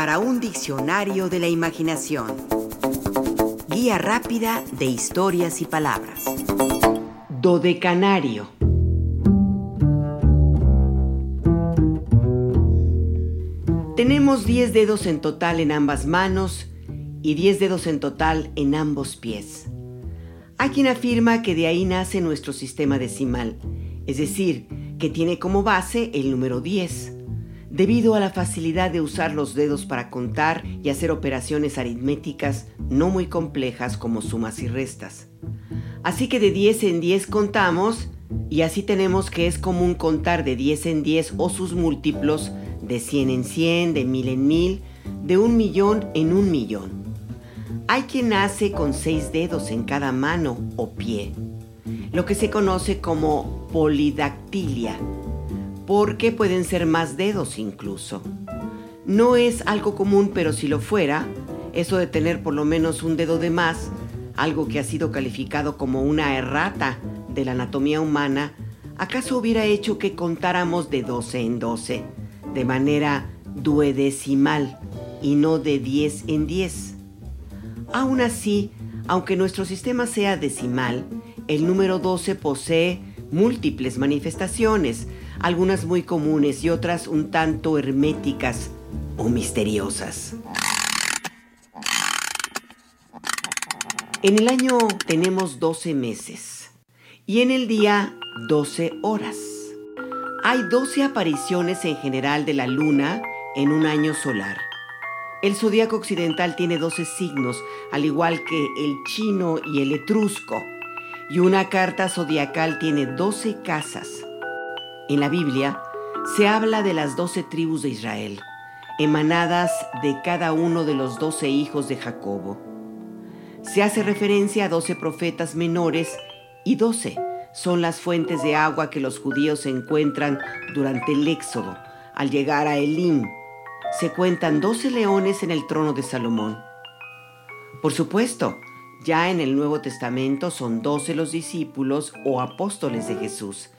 para un diccionario de la imaginación. Guía rápida de historias y palabras. Dodecanario. Tenemos 10 dedos en total en ambas manos y 10 dedos en total en ambos pies. Hay quien afirma que de ahí nace nuestro sistema decimal, es decir, que tiene como base el número 10 debido a la facilidad de usar los dedos para contar y hacer operaciones aritméticas no muy complejas como sumas y restas. Así que de 10 en 10 contamos y así tenemos que es común contar de 10 en 10 o sus múltiplos de 100 en 100, de 1000 en 1000, de un millón en un millón. Hay quien nace con 6 dedos en cada mano o pie, lo que se conoce como polidactilia porque pueden ser más dedos incluso. No es algo común, pero si lo fuera, eso de tener por lo menos un dedo de más, algo que ha sido calificado como una errata de la anatomía humana, ¿acaso hubiera hecho que contáramos de 12 en 12, de manera duodecimal y no de 10 en 10? Aún así, aunque nuestro sistema sea decimal, el número 12 posee múltiples manifestaciones, algunas muy comunes y otras un tanto herméticas o misteriosas. En el año tenemos 12 meses y en el día 12 horas. Hay 12 apariciones en general de la luna en un año solar. El zodiaco occidental tiene 12 signos, al igual que el chino y el etrusco, y una carta zodiacal tiene 12 casas. En la Biblia se habla de las doce tribus de Israel, emanadas de cada uno de los doce hijos de Jacobo. Se hace referencia a doce profetas menores y doce son las fuentes de agua que los judíos encuentran durante el éxodo al llegar a Elim. Se cuentan doce leones en el trono de Salomón. Por supuesto, ya en el Nuevo Testamento son doce los discípulos o apóstoles de Jesús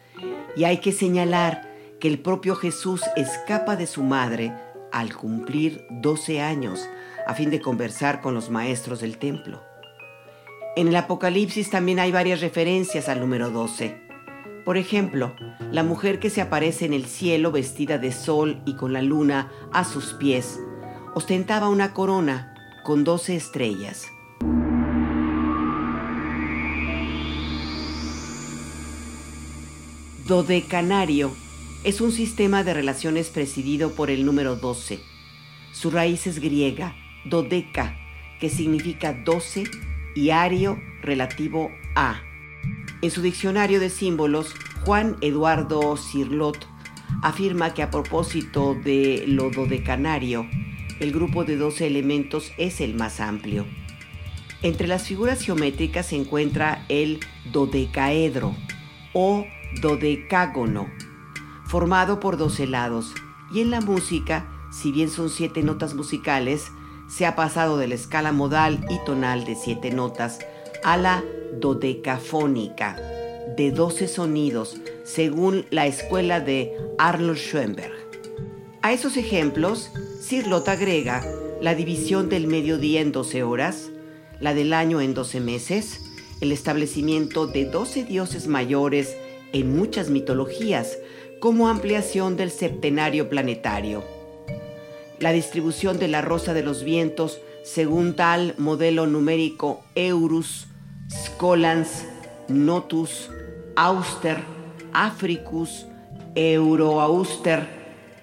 y hay que señalar que el propio Jesús escapa de su madre al cumplir 12 años a fin de conversar con los maestros del templo. En el Apocalipsis también hay varias referencias al número 12. Por ejemplo, la mujer que se aparece en el cielo vestida de sol y con la luna a sus pies, ostentaba una corona con 12 estrellas. Dodecanario es un sistema de relaciones presidido por el número 12. Su raíz es griega, dodeca, que significa 12, y ario relativo a. En su diccionario de símbolos, Juan Eduardo Cirlot afirma que a propósito de lo dodecanario, el grupo de 12 elementos es el más amplio. Entre las figuras geométricas se encuentra el dodecaedro o dodecágono, formado por 12 lados, y en la música, si bien son siete notas musicales, se ha pasado de la escala modal y tonal de siete notas a la dodecafónica, de 12 sonidos, según la escuela de Arnold Schoenberg. A esos ejemplos, Sirlot agrega la división del mediodía en 12 horas, la del año en 12 meses, el establecimiento de 12 dioses mayores en muchas mitologías como ampliación del septenario planetario. La distribución de la rosa de los vientos según tal modelo numérico Eurus, Scolans, Notus, Auster, Africus, Euroauster,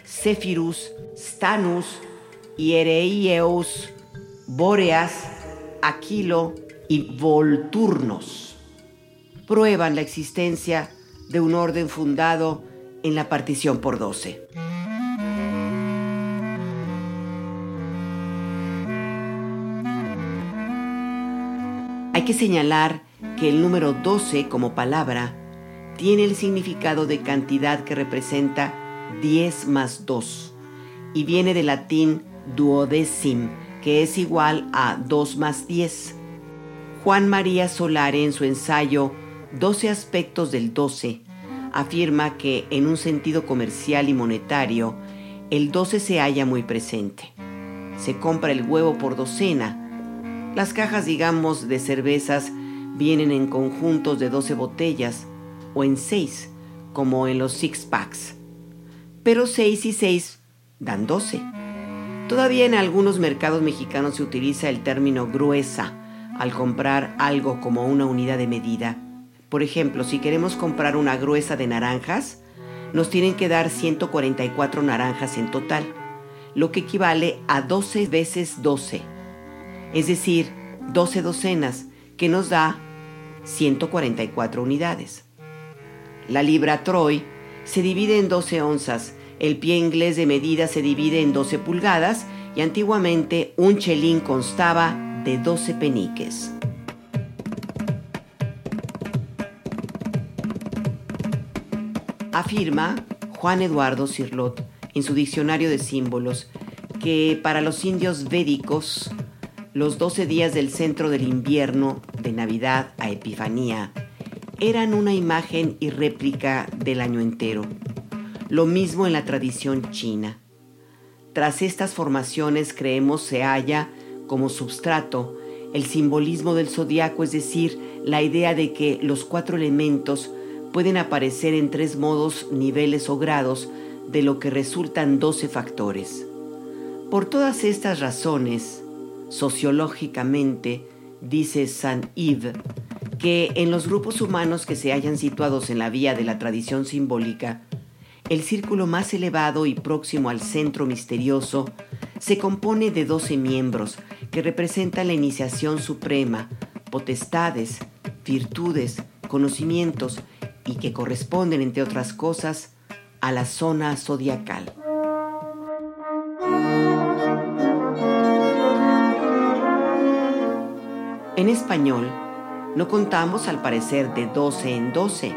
Zephyrus, Stanus, Hiereieus, Boreas, Aquilo y Volturnos prueban la existencia de un orden fundado en la partición por 12. Hay que señalar que el número 12 como palabra tiene el significado de cantidad que representa 10 más 2 y viene del latín duodecim, que es igual a 2 más 10. Juan María Solare en su ensayo 12 aspectos del 12, afirma que en un sentido comercial y monetario, el 12 se halla muy presente. se compra el huevo por docena. Las cajas, digamos, de cervezas vienen en conjuntos de 12 botellas o en 6, como en los six packs. Pero 6 y 6 dan 12. Todavía en algunos mercados mexicanos se utiliza el término gruesa al comprar algo como una unidad de medida. Por ejemplo, si queremos comprar una gruesa de naranjas, nos tienen que dar 144 naranjas en total, lo que equivale a 12 veces 12, es decir, 12 docenas, que nos da 144 unidades. La libra Troy se divide en 12 onzas, el pie inglés de medida se divide en 12 pulgadas y antiguamente un chelín constaba de 12 peniques. Afirma Juan Eduardo Cirlot en su diccionario de símbolos que para los indios védicos los 12 días del centro del invierno, de Navidad a Epifanía, eran una imagen y réplica del año entero. Lo mismo en la tradición china. Tras estas formaciones creemos se halla como substrato el simbolismo del zodiaco, es decir, la idea de que los cuatro elementos pueden aparecer en tres modos, niveles o grados, de lo que resultan doce factores. Por todas estas razones, sociológicamente, dice Saint Yves, que en los grupos humanos que se hayan situados en la vía de la tradición simbólica, el círculo más elevado y próximo al centro misterioso se compone de doce miembros que representan la iniciación suprema, potestades, virtudes, conocimientos y que corresponden, entre otras cosas, a la zona zodiacal. En español, no contamos al parecer de 12 en 12,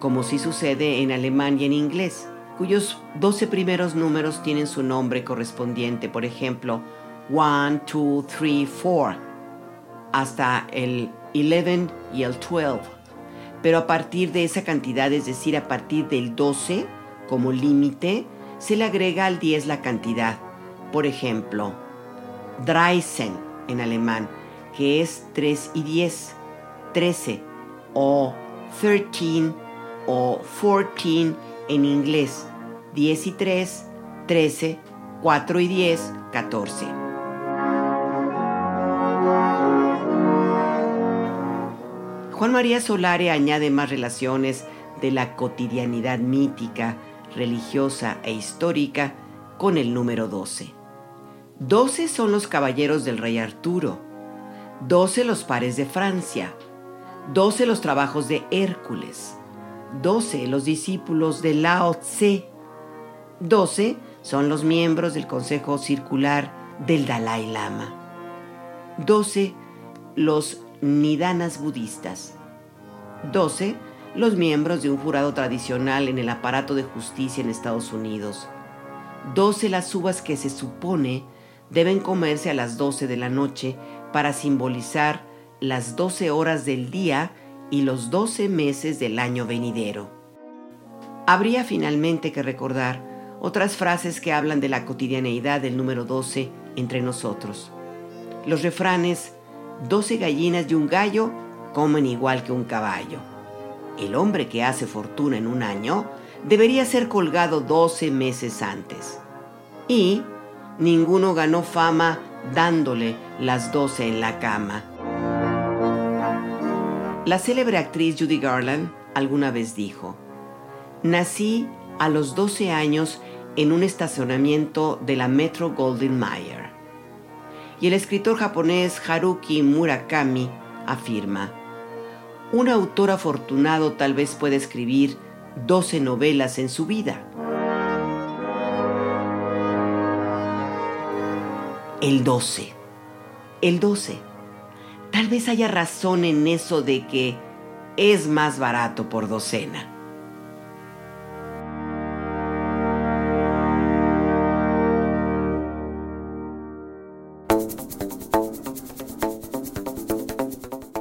como sí sucede en alemán y en inglés, cuyos 12 primeros números tienen su nombre correspondiente, por ejemplo, 1, 2, 3, 4, hasta el 11 y el 12 pero a partir de esa cantidad, es decir, a partir del 12 como límite, se le agrega al 10 la cantidad. Por ejemplo, Dreisen en alemán, que es 3 y 10, 13, o 13 o 14 en inglés, 10 y 3, 13, 4 y 10, 14. Juan María Solare añade más relaciones de la cotidianidad mítica, religiosa e histórica con el número 12. 12 son los caballeros del rey Arturo, 12 los pares de Francia, 12 los trabajos de Hércules, 12 los discípulos de Lao Tse, 12 son los miembros del Consejo Circular del Dalai Lama, 12 los nidanas budistas. 12. Los miembros de un jurado tradicional en el aparato de justicia en Estados Unidos. 12. Las uvas que se supone deben comerse a las 12 de la noche para simbolizar las 12 horas del día y los 12 meses del año venidero. Habría finalmente que recordar otras frases que hablan de la cotidianeidad del número 12 entre nosotros. Los refranes 12 gallinas y un gallo comen igual que un caballo. El hombre que hace fortuna en un año debería ser colgado 12 meses antes. Y ninguno ganó fama dándole las 12 en la cama. La célebre actriz Judy Garland alguna vez dijo, nací a los 12 años en un estacionamiento de la Metro Golden Mayer y el escritor japonés Haruki Murakami afirma, un autor afortunado tal vez puede escribir 12 novelas en su vida. El 12. El 12. Tal vez haya razón en eso de que es más barato por docena.